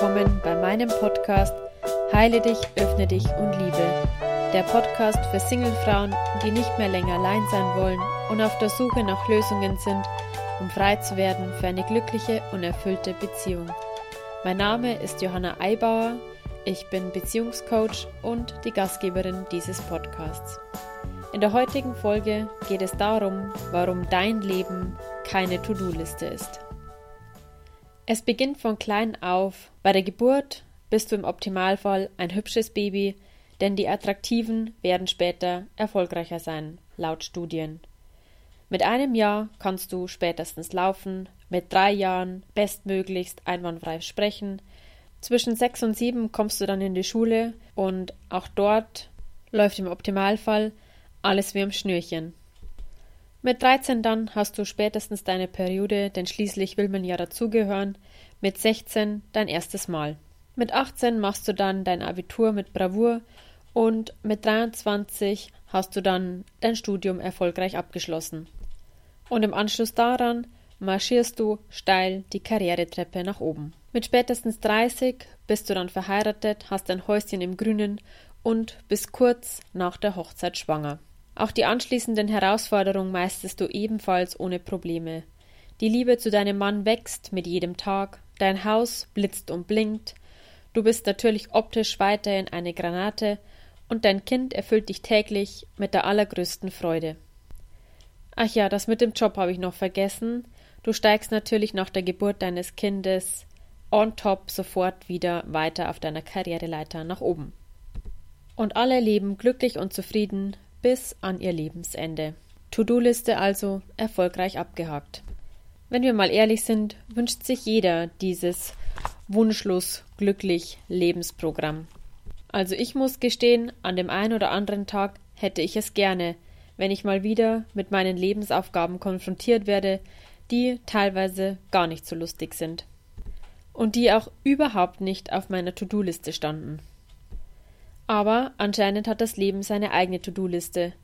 willkommen bei meinem Podcast Heile dich, öffne dich und liebe. Der Podcast für Singlefrauen, die nicht mehr länger allein sein wollen und auf der Suche nach Lösungen sind, um frei zu werden für eine glückliche und erfüllte Beziehung. Mein Name ist Johanna Eibauer, ich bin Beziehungscoach und die Gastgeberin dieses Podcasts. In der heutigen Folge geht es darum, warum dein Leben keine To-Do-Liste ist. Es beginnt von klein auf. Bei der Geburt bist du im Optimalfall ein hübsches Baby, denn die Attraktiven werden später erfolgreicher sein, laut Studien. Mit einem Jahr kannst du spätestens laufen, mit drei Jahren bestmöglichst einwandfrei sprechen, zwischen sechs und sieben kommst du dann in die Schule und auch dort läuft im Optimalfall alles wie am Schnürchen. Mit 13 dann hast du spätestens deine Periode, denn schließlich will man ja dazugehören. Mit 16 dein erstes Mal. Mit 18 machst du dann dein Abitur mit Bravour und mit 23 hast du dann dein Studium erfolgreich abgeschlossen. Und im Anschluss daran marschierst du steil die Karrieretreppe nach oben. Mit spätestens 30 bist du dann verheiratet, hast ein Häuschen im Grünen und bist kurz nach der Hochzeit schwanger. Auch die anschließenden Herausforderungen meistest du ebenfalls ohne Probleme. Die Liebe zu deinem Mann wächst mit jedem Tag, dein Haus blitzt und blinkt, du bist natürlich optisch weiterhin eine Granate und dein Kind erfüllt dich täglich mit der allergrößten Freude. Ach ja, das mit dem Job habe ich noch vergessen. Du steigst natürlich nach der Geburt deines Kindes on top sofort wieder weiter auf deiner Karriereleiter nach oben. Und alle leben glücklich und zufrieden, bis an ihr Lebensende. To-Do-Liste also erfolgreich abgehakt. Wenn wir mal ehrlich sind, wünscht sich jeder dieses wunschlos glücklich Lebensprogramm. Also ich muss gestehen, an dem einen oder anderen Tag hätte ich es gerne, wenn ich mal wieder mit meinen Lebensaufgaben konfrontiert werde, die teilweise gar nicht so lustig sind. Und die auch überhaupt nicht auf meiner To-Do-Liste standen. Aber anscheinend hat das Leben seine eigene To-Do-Liste,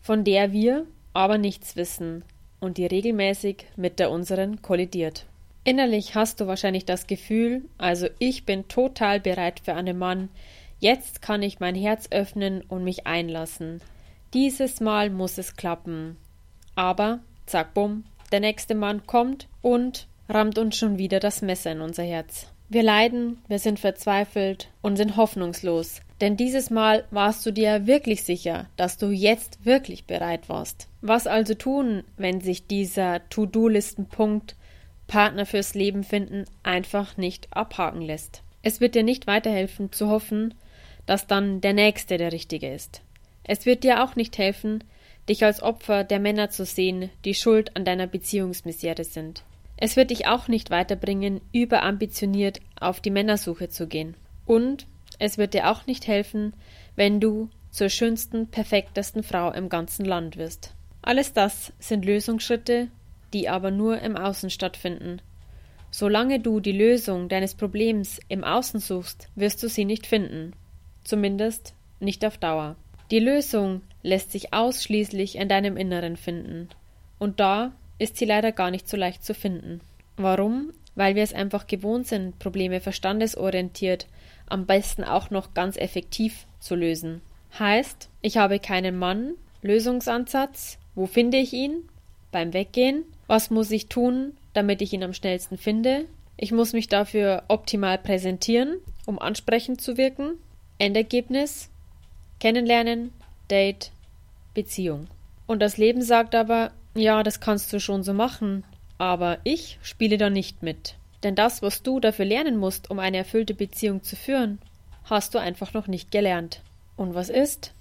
von der wir aber nichts wissen und die regelmäßig mit der unseren kollidiert. Innerlich hast du wahrscheinlich das Gefühl, also ich bin total bereit für einen Mann, jetzt kann ich mein Herz öffnen und mich einlassen. Dieses Mal muss es klappen. Aber, zack bumm, der nächste Mann kommt und rammt uns schon wieder das Messer in unser Herz. Wir leiden, wir sind verzweifelt und sind hoffnungslos, denn dieses Mal warst du dir wirklich sicher, dass du jetzt wirklich bereit warst. Was also tun, wenn sich dieser To-Do-Listen-Punkt Partner fürs Leben finden einfach nicht abhaken lässt? Es wird dir nicht weiterhelfen zu hoffen, dass dann der Nächste der Richtige ist. Es wird dir auch nicht helfen, dich als Opfer der Männer zu sehen, die schuld an deiner Beziehungsmisere sind. Es wird dich auch nicht weiterbringen, überambitioniert auf die Männersuche zu gehen. Und es wird dir auch nicht helfen, wenn du zur schönsten, perfektesten Frau im ganzen Land wirst. Alles das sind Lösungsschritte, die aber nur im Außen stattfinden. Solange du die Lösung deines Problems im Außen suchst, wirst du sie nicht finden. Zumindest nicht auf Dauer. Die Lösung lässt sich ausschließlich in deinem Inneren finden. Und da ist sie leider gar nicht so leicht zu finden. Warum? Weil wir es einfach gewohnt sind, Probleme verstandesorientiert, am besten auch noch ganz effektiv zu lösen. Heißt, ich habe keinen Mann, Lösungsansatz, wo finde ich ihn? Beim Weggehen? Was muss ich tun, damit ich ihn am schnellsten finde? Ich muss mich dafür optimal präsentieren, um ansprechend zu wirken. Endergebnis Kennenlernen, Date, Beziehung. Und das Leben sagt aber, ja, das kannst du schon so machen, aber ich spiele da nicht mit. Denn das, was du dafür lernen musst, um eine erfüllte Beziehung zu führen, hast du einfach noch nicht gelernt. Und was ist?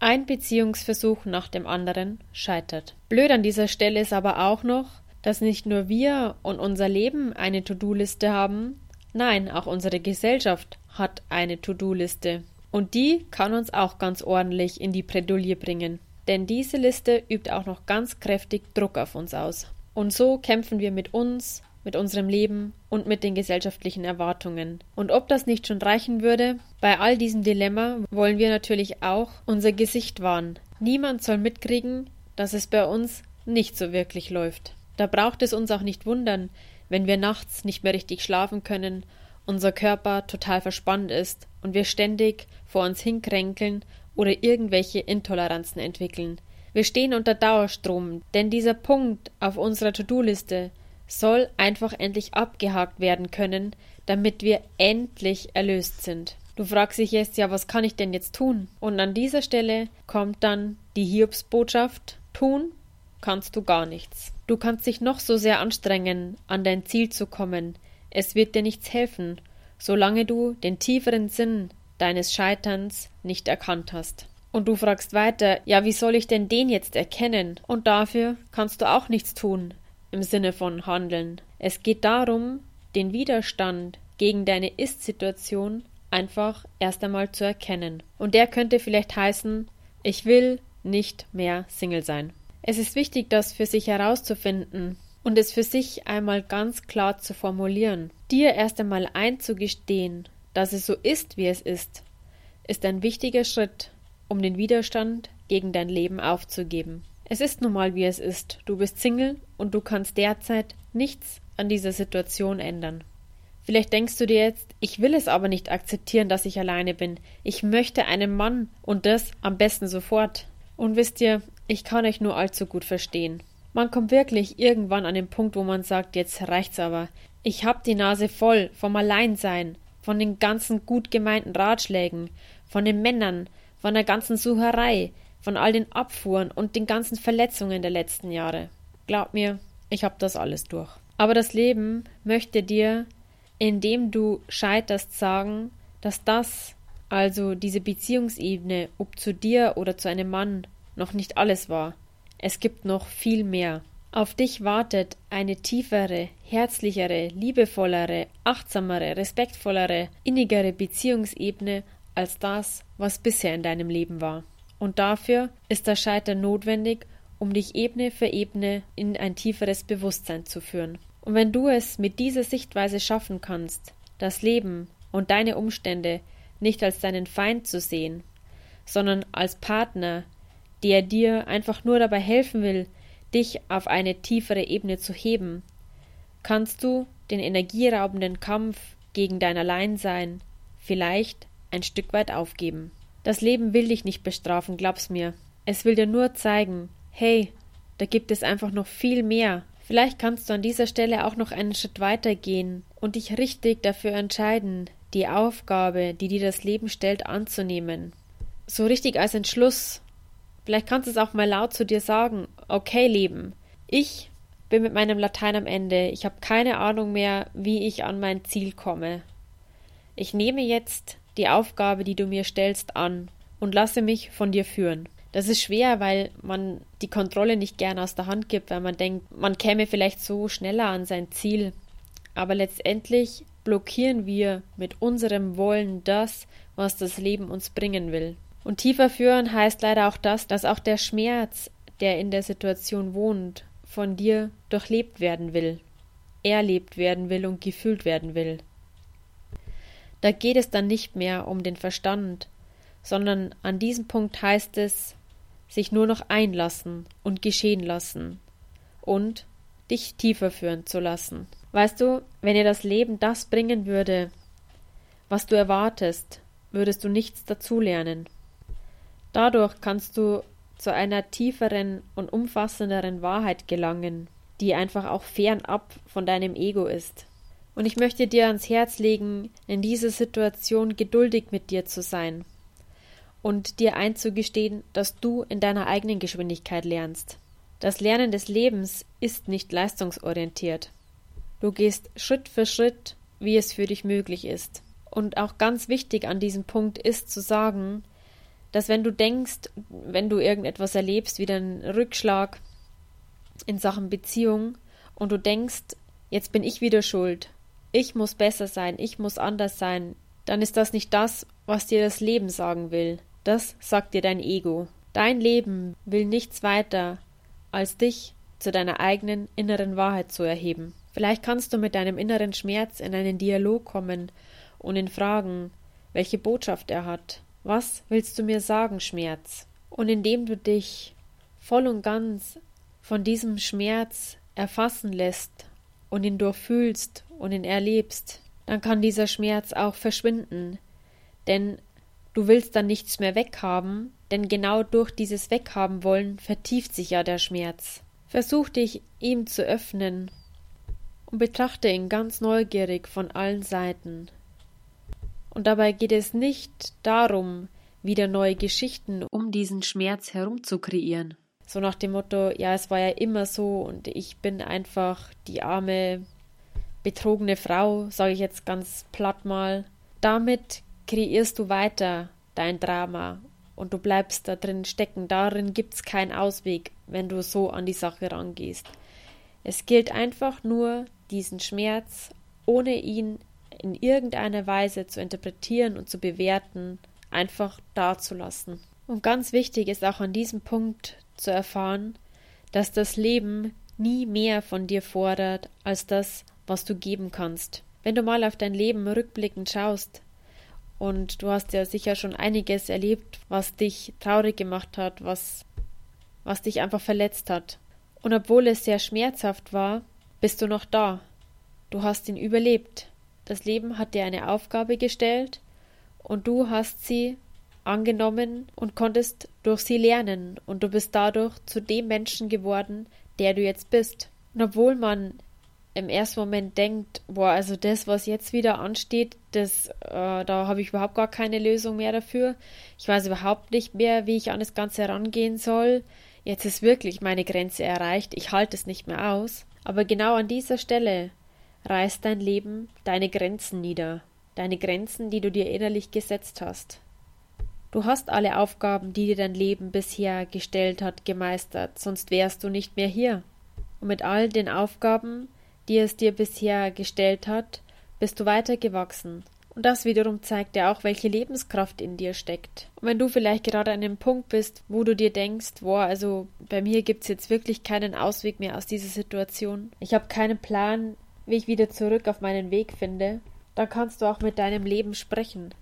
Ein Beziehungsversuch nach dem anderen scheitert. Blöd an dieser Stelle ist aber auch noch, dass nicht nur wir und unser Leben eine To-Do-Liste haben, nein, auch unsere Gesellschaft hat eine To-Do-Liste. Und die kann uns auch ganz ordentlich in die Bredouille bringen. Denn diese Liste übt auch noch ganz kräftig Druck auf uns aus. Und so kämpfen wir mit uns, mit unserem Leben und mit den gesellschaftlichen Erwartungen. Und ob das nicht schon reichen würde, bei all diesem Dilemma wollen wir natürlich auch unser Gesicht wahren. Niemand soll mitkriegen, dass es bei uns nicht so wirklich läuft. Da braucht es uns auch nicht wundern, wenn wir nachts nicht mehr richtig schlafen können unser Körper total verspannt ist und wir ständig vor uns hinkränkeln oder irgendwelche Intoleranzen entwickeln. Wir stehen unter Dauerstrom, denn dieser Punkt auf unserer To-Do-Liste soll einfach endlich abgehakt werden können, damit wir endlich erlöst sind. Du fragst dich jetzt, ja, was kann ich denn jetzt tun? Und an dieser Stelle kommt dann die Hiobsbotschaft, tun kannst du gar nichts. Du kannst dich noch so sehr anstrengen, an dein Ziel zu kommen, es wird dir nichts helfen, solange du den tieferen Sinn deines Scheiterns nicht erkannt hast. Und du fragst weiter, ja, wie soll ich denn den jetzt erkennen? Und dafür kannst du auch nichts tun, im Sinne von handeln. Es geht darum, den Widerstand gegen deine Ist-Situation einfach erst einmal zu erkennen. Und der könnte vielleicht heißen, ich will nicht mehr Single sein. Es ist wichtig, das für sich herauszufinden und es für sich einmal ganz klar zu formulieren. Dir erst einmal einzugestehen, dass es so ist, wie es ist, ist ein wichtiger Schritt, um den Widerstand gegen dein Leben aufzugeben. Es ist nun mal, wie es ist. Du bist Single und du kannst derzeit nichts an dieser Situation ändern. Vielleicht denkst du dir jetzt, ich will es aber nicht akzeptieren, dass ich alleine bin. Ich möchte einen Mann und das am besten sofort. Und wisst ihr, ich kann euch nur allzu gut verstehen. Man kommt wirklich irgendwann an den Punkt, wo man sagt, jetzt reicht's aber. Ich hab die Nase voll vom Alleinsein, von den ganzen gut gemeinten Ratschlägen, von den Männern, von der ganzen Sucherei, von all den Abfuhren und den ganzen Verletzungen der letzten Jahre. Glaub mir, ich hab das alles durch. Aber das Leben möchte dir, indem du scheiterst, sagen, dass das, also diese Beziehungsebene, ob zu dir oder zu einem Mann, noch nicht alles war. Es gibt noch viel mehr. Auf dich wartet eine tiefere, herzlichere, liebevollere, achtsamere, respektvollere, innigere Beziehungsebene als das, was bisher in deinem Leben war. Und dafür ist das Scheitern notwendig, um dich Ebene für Ebene in ein tieferes Bewusstsein zu führen. Und wenn du es mit dieser Sichtweise schaffen kannst, das Leben und deine Umstände nicht als deinen Feind zu sehen, sondern als Partner, der dir einfach nur dabei helfen will, dich auf eine tiefere Ebene zu heben, kannst du den energieraubenden Kampf gegen dein Alleinsein vielleicht ein Stück weit aufgeben. Das Leben will dich nicht bestrafen, glaub's mir. Es will dir nur zeigen, hey, da gibt es einfach noch viel mehr. Vielleicht kannst du an dieser Stelle auch noch einen Schritt weiter gehen und dich richtig dafür entscheiden, die Aufgabe, die dir das Leben stellt, anzunehmen. So richtig als Entschluss Vielleicht kannst du es auch mal laut zu dir sagen. Okay, Leben. Ich bin mit meinem Latein am Ende. Ich habe keine Ahnung mehr, wie ich an mein Ziel komme. Ich nehme jetzt die Aufgabe, die du mir stellst, an und lasse mich von dir führen. Das ist schwer, weil man die Kontrolle nicht gern aus der Hand gibt, weil man denkt, man käme vielleicht so schneller an sein Ziel. Aber letztendlich blockieren wir mit unserem Wollen das, was das Leben uns bringen will. Und tiefer führen heißt leider auch das, dass auch der Schmerz, der in der Situation wohnt, von dir durchlebt werden will, erlebt werden will und gefühlt werden will. Da geht es dann nicht mehr um den Verstand, sondern an diesem Punkt heißt es, sich nur noch einlassen und geschehen lassen und dich tiefer führen zu lassen. Weißt du, wenn dir das Leben das bringen würde, was du erwartest, würdest du nichts dazulernen. Dadurch kannst du zu einer tieferen und umfassenderen Wahrheit gelangen, die einfach auch fernab von deinem Ego ist. Und ich möchte dir ans Herz legen, in dieser Situation geduldig mit dir zu sein und dir einzugestehen, dass du in deiner eigenen Geschwindigkeit lernst. Das Lernen des Lebens ist nicht leistungsorientiert. Du gehst Schritt für Schritt, wie es für dich möglich ist. Und auch ganz wichtig an diesem Punkt ist zu sagen, dass wenn du denkst, wenn du irgendetwas erlebst, wie einen Rückschlag in Sachen Beziehung und du denkst, jetzt bin ich wieder schuld, ich muss besser sein, ich muss anders sein, dann ist das nicht das, was dir das Leben sagen will. Das sagt dir dein Ego. Dein Leben will nichts weiter, als dich zu deiner eigenen inneren Wahrheit zu erheben. Vielleicht kannst du mit deinem inneren Schmerz in einen Dialog kommen und ihn fragen, welche Botschaft er hat, was willst du mir sagen, Schmerz? Und indem du dich voll und ganz von diesem Schmerz erfassen lässt und ihn durchfühlst und ihn erlebst, dann kann dieser Schmerz auch verschwinden. Denn du willst dann nichts mehr weghaben, denn genau durch dieses Weghaben wollen vertieft sich ja der Schmerz. Versuch dich ihm zu öffnen und betrachte ihn ganz neugierig von allen Seiten. Und dabei geht es nicht darum, wieder neue Geschichten um diesen Schmerz herum zu kreieren. So nach dem Motto, ja, es war ja immer so und ich bin einfach die arme, betrogene Frau, sage ich jetzt ganz platt mal. Damit kreierst du weiter dein Drama und du bleibst da drin stecken. Darin gibt's keinen Ausweg, wenn du so an die Sache rangehst. Es gilt einfach nur, diesen Schmerz, ohne ihn in irgendeiner Weise zu interpretieren und zu bewerten, einfach dazulassen. Und ganz wichtig ist auch an diesem Punkt zu erfahren, dass das Leben nie mehr von dir fordert als das, was du geben kannst. Wenn du mal auf dein Leben rückblickend schaust, und du hast ja sicher schon einiges erlebt, was dich traurig gemacht hat, was, was dich einfach verletzt hat. Und obwohl es sehr schmerzhaft war, bist du noch da. Du hast ihn überlebt. Das Leben hat dir eine Aufgabe gestellt und du hast sie angenommen und konntest durch sie lernen und du bist dadurch zu dem Menschen geworden, der du jetzt bist. Und obwohl man im ersten Moment denkt, boah, also das, was jetzt wieder ansteht, das, äh, da habe ich überhaupt gar keine Lösung mehr dafür. Ich weiß überhaupt nicht mehr, wie ich an das Ganze herangehen soll. Jetzt ist wirklich meine Grenze erreicht, ich halte es nicht mehr aus. Aber genau an dieser Stelle reißt dein Leben deine Grenzen nieder, deine Grenzen, die du dir innerlich gesetzt hast. Du hast alle Aufgaben, die dir dein Leben bisher gestellt hat, gemeistert, sonst wärst du nicht mehr hier. Und mit all den Aufgaben, die es dir bisher gestellt hat, bist du weitergewachsen. Und das wiederum zeigt ja auch, welche Lebenskraft in dir steckt. Und wenn du vielleicht gerade an dem Punkt bist, wo du dir denkst, boah, also bei mir gibt's jetzt wirklich keinen Ausweg mehr aus dieser Situation. Ich habe keinen Plan, wie ich wieder zurück auf meinen Weg finde, dann kannst du auch mit deinem Leben sprechen.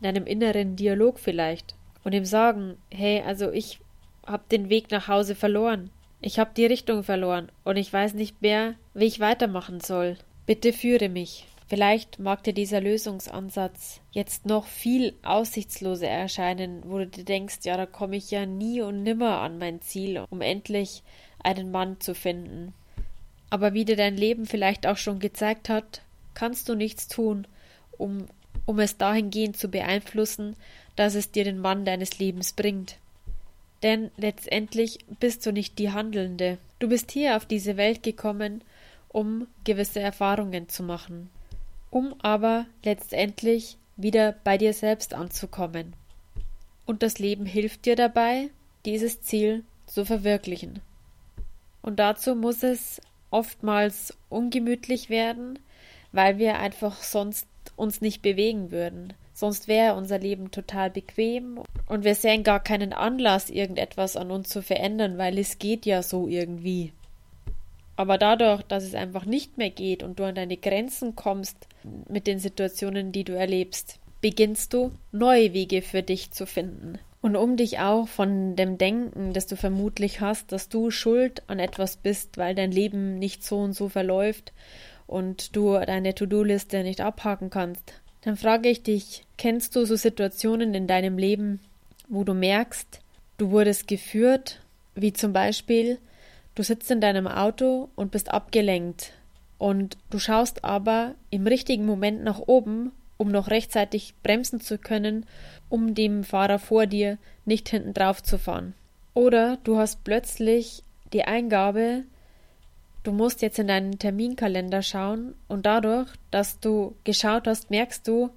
In einem inneren Dialog vielleicht. Und ihm sagen, hey, also ich hab den Weg nach Hause verloren. Ich hab die Richtung verloren und ich weiß nicht mehr, wie ich weitermachen soll. Bitte führe mich. Vielleicht mag dir dieser Lösungsansatz jetzt noch viel aussichtsloser erscheinen, wo du dir denkst, ja, da komme ich ja nie und nimmer an mein Ziel, um endlich einen Mann zu finden. Aber wie dir dein Leben vielleicht auch schon gezeigt hat, kannst du nichts tun, um, um es dahingehend zu beeinflussen, dass es dir den Mann deines Lebens bringt. Denn letztendlich bist du nicht die Handelnde. Du bist hier auf diese Welt gekommen, um gewisse Erfahrungen zu machen, um aber letztendlich wieder bei dir selbst anzukommen. Und das Leben hilft dir dabei, dieses Ziel zu verwirklichen. Und dazu muss es oftmals ungemütlich werden, weil wir einfach sonst uns nicht bewegen würden. Sonst wäre unser Leben total bequem und wir sehen gar keinen Anlass, irgendetwas an uns zu verändern, weil es geht ja so irgendwie. Aber dadurch, dass es einfach nicht mehr geht und du an deine Grenzen kommst mit den Situationen, die du erlebst, beginnst du neue Wege für dich zu finden. Und um dich auch von dem Denken, das du vermutlich hast, dass du schuld an etwas bist, weil dein Leben nicht so und so verläuft und du deine To-Do-Liste nicht abhaken kannst, dann frage ich dich, kennst du so Situationen in deinem Leben, wo du merkst, du wurdest geführt, wie zum Beispiel, du sitzt in deinem Auto und bist abgelenkt und du schaust aber im richtigen Moment nach oben um noch rechtzeitig bremsen zu können, um dem Fahrer vor dir nicht hinten drauf zu fahren. Oder du hast plötzlich die Eingabe, du musst jetzt in deinen Terminkalender schauen und dadurch, dass du geschaut hast, merkst du,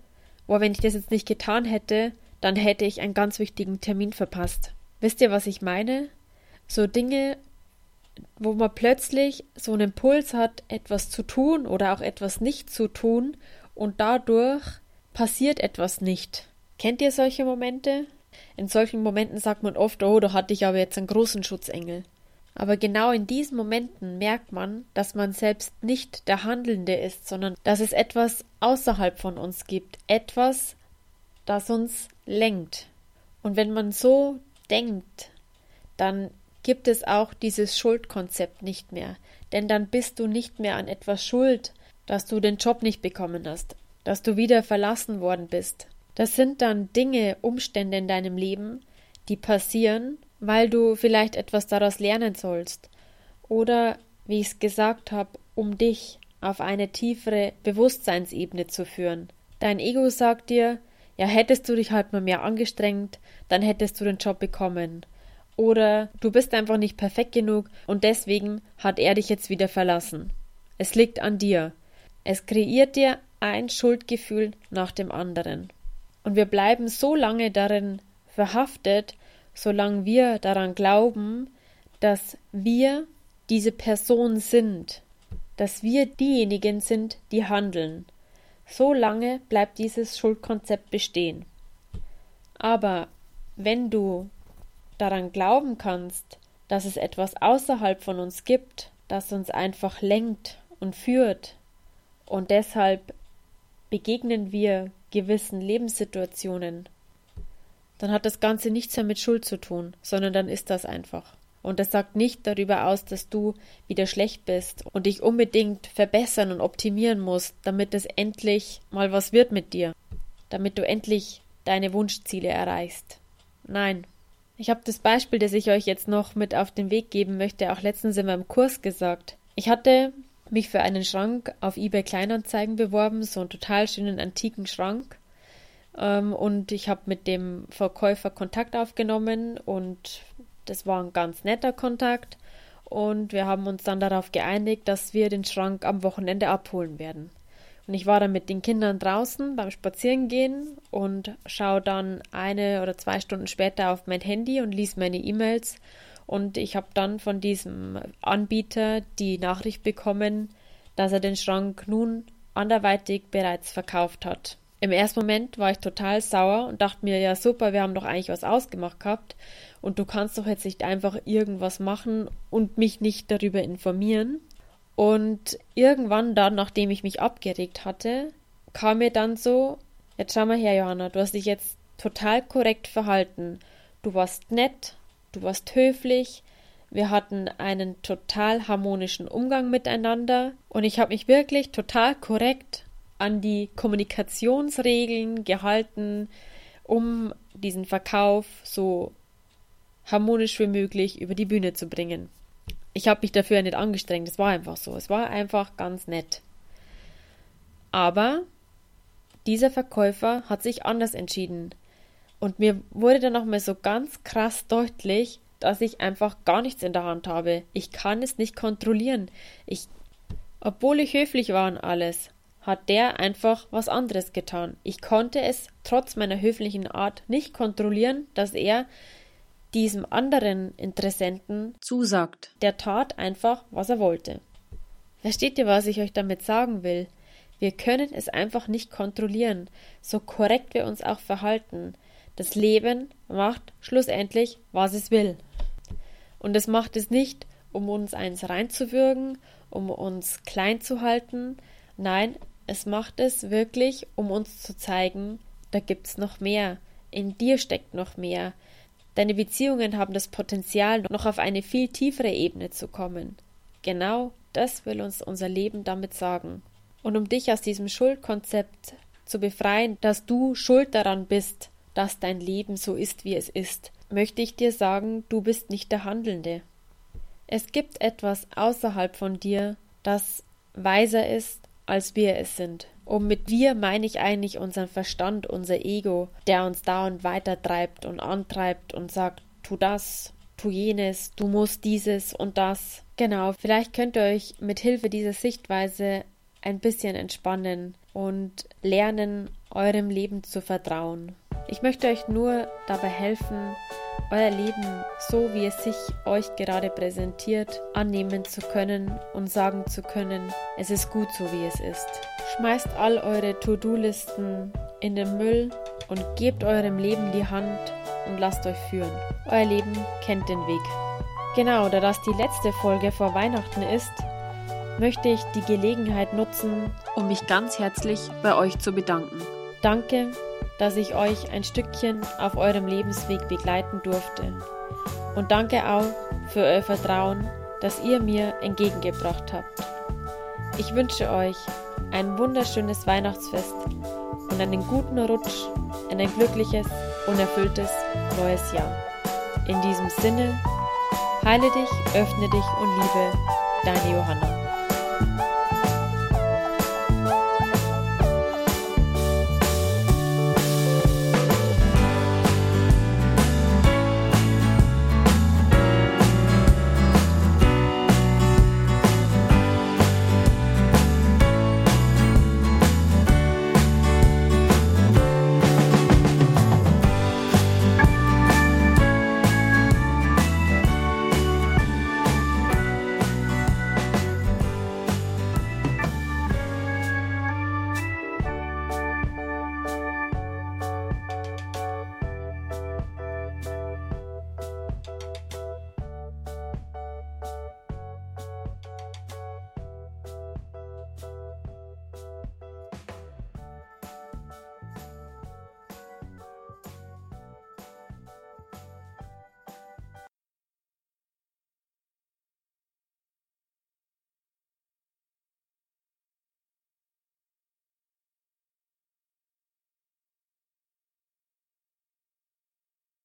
boah, wenn ich das jetzt nicht getan hätte, dann hätte ich einen ganz wichtigen Termin verpasst. Wisst ihr, was ich meine? So Dinge, wo man plötzlich so einen Impuls hat, etwas zu tun oder auch etwas nicht zu tun und dadurch passiert etwas nicht. Kennt ihr solche Momente? In solchen Momenten sagt man oft, oh, da hatte ich aber jetzt einen großen Schutzengel. Aber genau in diesen Momenten merkt man, dass man selbst nicht der Handelnde ist, sondern dass es etwas außerhalb von uns gibt, etwas, das uns lenkt. Und wenn man so denkt, dann gibt es auch dieses Schuldkonzept nicht mehr, denn dann bist du nicht mehr an etwas schuld, dass du den Job nicht bekommen hast, dass du wieder verlassen worden bist. Das sind dann Dinge, Umstände in deinem Leben, die passieren, weil du vielleicht etwas daraus lernen sollst. Oder, wie ich es gesagt habe, um dich auf eine tiefere Bewusstseinsebene zu führen. Dein Ego sagt dir, ja, hättest du dich halt mal mehr angestrengt, dann hättest du den Job bekommen. Oder du bist einfach nicht perfekt genug und deswegen hat er dich jetzt wieder verlassen. Es liegt an dir. Es kreiert dir ein Schuldgefühl nach dem anderen. Und wir bleiben so lange darin verhaftet, solange wir daran glauben, dass wir diese Person sind, dass wir diejenigen sind, die handeln. So lange bleibt dieses Schuldkonzept bestehen. Aber wenn du daran glauben kannst, dass es etwas außerhalb von uns gibt, das uns einfach lenkt und führt, und deshalb begegnen wir gewissen Lebenssituationen, dann hat das Ganze nichts mehr mit Schuld zu tun, sondern dann ist das einfach. Und das sagt nicht darüber aus, dass du wieder schlecht bist und dich unbedingt verbessern und optimieren musst, damit es endlich mal was wird mit dir, damit du endlich deine Wunschziele erreichst. Nein. Ich habe das Beispiel, das ich euch jetzt noch mit auf den Weg geben möchte, auch letztens in meinem Kurs gesagt. Ich hatte mich für einen Schrank auf eBay Kleinanzeigen beworben, so einen total schönen antiken Schrank. Ähm, und ich habe mit dem Verkäufer Kontakt aufgenommen und das war ein ganz netter Kontakt. Und wir haben uns dann darauf geeinigt, dass wir den Schrank am Wochenende abholen werden. Und ich war dann mit den Kindern draußen beim Spazierengehen und schaue dann eine oder zwei Stunden später auf mein Handy und lies meine E-Mails. Und ich habe dann von diesem Anbieter die Nachricht bekommen, dass er den Schrank nun anderweitig bereits verkauft hat. Im ersten Moment war ich total sauer und dachte mir, ja super, wir haben doch eigentlich was ausgemacht gehabt und du kannst doch jetzt nicht einfach irgendwas machen und mich nicht darüber informieren. Und irgendwann dann, nachdem ich mich abgeregt hatte, kam mir dann so, jetzt schau mal her, Johanna, du hast dich jetzt total korrekt verhalten. Du warst nett, du warst höflich, wir hatten einen total harmonischen Umgang miteinander und ich habe mich wirklich total korrekt an die Kommunikationsregeln gehalten, um diesen Verkauf so harmonisch wie möglich über die Bühne zu bringen. Ich habe mich dafür nicht angestrengt, es war einfach so, es war einfach ganz nett. Aber dieser Verkäufer hat sich anders entschieden. Und mir wurde dann nochmal so ganz krass deutlich, dass ich einfach gar nichts in der Hand habe. Ich kann es nicht kontrollieren. Ich, obwohl ich höflich war und alles, hat der einfach was anderes getan. Ich konnte es trotz meiner höflichen Art nicht kontrollieren, dass er diesem anderen Interessenten zusagt. Der tat einfach, was er wollte. Versteht ihr, was ich euch damit sagen will? Wir können es einfach nicht kontrollieren, so korrekt wir uns auch verhalten. Das Leben macht schlussendlich, was es will. Und es macht es nicht, um uns eins reinzuwürgen, um uns klein zu halten. Nein, es macht es wirklich, um uns zu zeigen, da gibt's noch mehr. In dir steckt noch mehr. Deine Beziehungen haben das Potenzial, noch auf eine viel tiefere Ebene zu kommen. Genau das will uns unser Leben damit sagen. Und um dich aus diesem Schuldkonzept zu befreien, dass du schuld daran bist, dass dein Leben so ist, wie es ist, möchte ich dir sagen, du bist nicht der Handelnde. Es gibt etwas außerhalb von dir, das weiser ist, als wir es sind. Und mit wir meine ich eigentlich unseren Verstand, unser Ego, der uns dauernd weitertreibt und antreibt und sagt, tu das, tu jenes, du musst dieses und das. Genau, vielleicht könnt ihr euch mit Hilfe dieser Sichtweise ein bisschen entspannen und lernen, eurem Leben zu vertrauen. Ich möchte euch nur dabei helfen, euer Leben so wie es sich euch gerade präsentiert, annehmen zu können und sagen zu können, es ist gut so wie es ist. Schmeißt all eure To-Do-Listen in den Müll und gebt eurem Leben die Hand und lasst euch führen. Euer Leben kennt den Weg. Genau, da das die letzte Folge vor Weihnachten ist, möchte ich die Gelegenheit nutzen, um mich ganz herzlich bei euch zu bedanken. Danke, dass ich euch ein Stückchen auf eurem Lebensweg begleiten durfte. Und danke auch für euer Vertrauen, das ihr mir entgegengebracht habt. Ich wünsche euch ein wunderschönes Weihnachtsfest und einen guten Rutsch in ein glückliches und erfülltes neues Jahr. In diesem Sinne, heile dich, öffne dich und liebe, deine Johanna.